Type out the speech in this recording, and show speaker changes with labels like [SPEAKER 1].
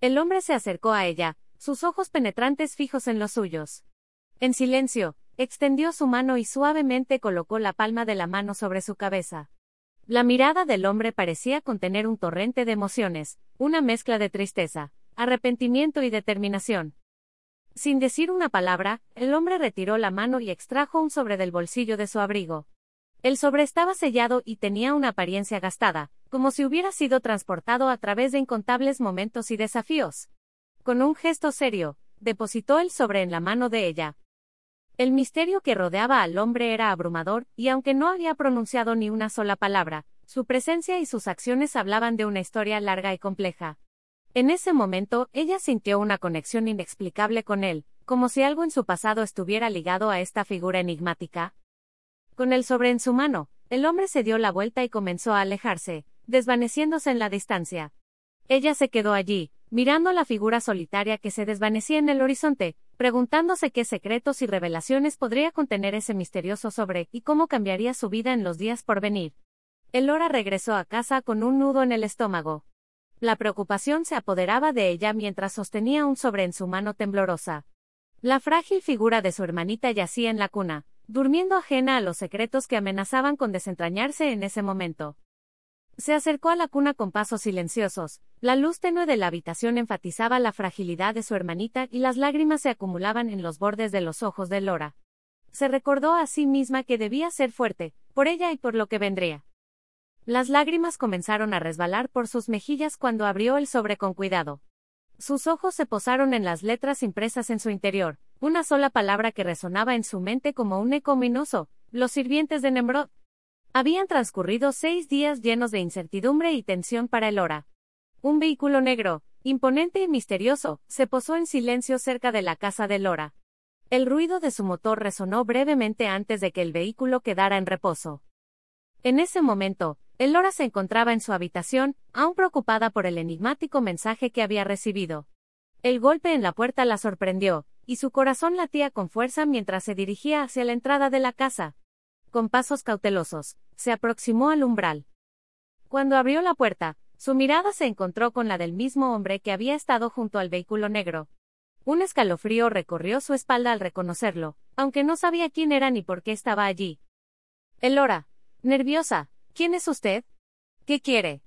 [SPEAKER 1] El hombre se acercó a ella, sus ojos penetrantes fijos en los suyos. En silencio, extendió su mano y suavemente colocó la palma de la mano sobre su cabeza. La mirada del hombre parecía contener un torrente de emociones, una mezcla de tristeza, arrepentimiento y determinación. Sin decir una palabra, el hombre retiró la mano y extrajo un sobre del bolsillo de su abrigo. El sobre estaba sellado y tenía una apariencia gastada, como si hubiera sido transportado a través de incontables momentos y desafíos. Con un gesto serio, depositó el sobre en la mano de ella. El misterio que rodeaba al hombre era abrumador, y aunque no había pronunciado ni una sola palabra, su presencia y sus acciones hablaban de una historia larga y compleja. En ese momento, ella sintió una conexión inexplicable con él, como si algo en su pasado estuviera ligado a esta figura enigmática. Con el sobre en su mano, el hombre se dio la vuelta y comenzó a alejarse, desvaneciéndose en la distancia. Ella se quedó allí, mirando la figura solitaria que se desvanecía en el horizonte, preguntándose qué secretos y revelaciones podría contener ese misterioso sobre y cómo cambiaría su vida en los días por venir. Elora regresó a casa con un nudo en el estómago. La preocupación se apoderaba de ella mientras sostenía un sobre en su mano temblorosa. La frágil figura de su hermanita yacía en la cuna, durmiendo ajena a los secretos que amenazaban con desentrañarse en ese momento. Se acercó a la cuna con pasos silenciosos, la luz tenue de la habitación enfatizaba la fragilidad de su hermanita y las lágrimas se acumulaban en los bordes de los ojos de Lora. Se recordó a sí misma que debía ser fuerte, por ella y por lo que vendría. Las lágrimas comenzaron a resbalar por sus mejillas cuando abrió el sobre con cuidado. Sus ojos se posaron en las letras impresas en su interior, una sola palabra que resonaba en su mente como un eco ominoso, los sirvientes de Nemrod. Habían transcurrido seis días llenos de incertidumbre y tensión para el hora. Un vehículo negro, imponente y misterioso, se posó en silencio cerca de la casa de Lora. El ruido de su motor resonó brevemente antes de que el vehículo quedara en reposo. En ese momento, Elora se encontraba en su habitación, aún preocupada por el enigmático mensaje que había recibido. El golpe en la puerta la sorprendió, y su corazón latía con fuerza mientras se dirigía hacia la entrada de la casa. Con pasos cautelosos, se aproximó al umbral. Cuando abrió la puerta, su mirada se encontró con la del mismo hombre que había estado junto al vehículo negro. Un escalofrío recorrió su espalda al reconocerlo, aunque no sabía quién era ni por qué estaba allí. Elora, nerviosa, ¿Quién es usted? ¿Qué quiere?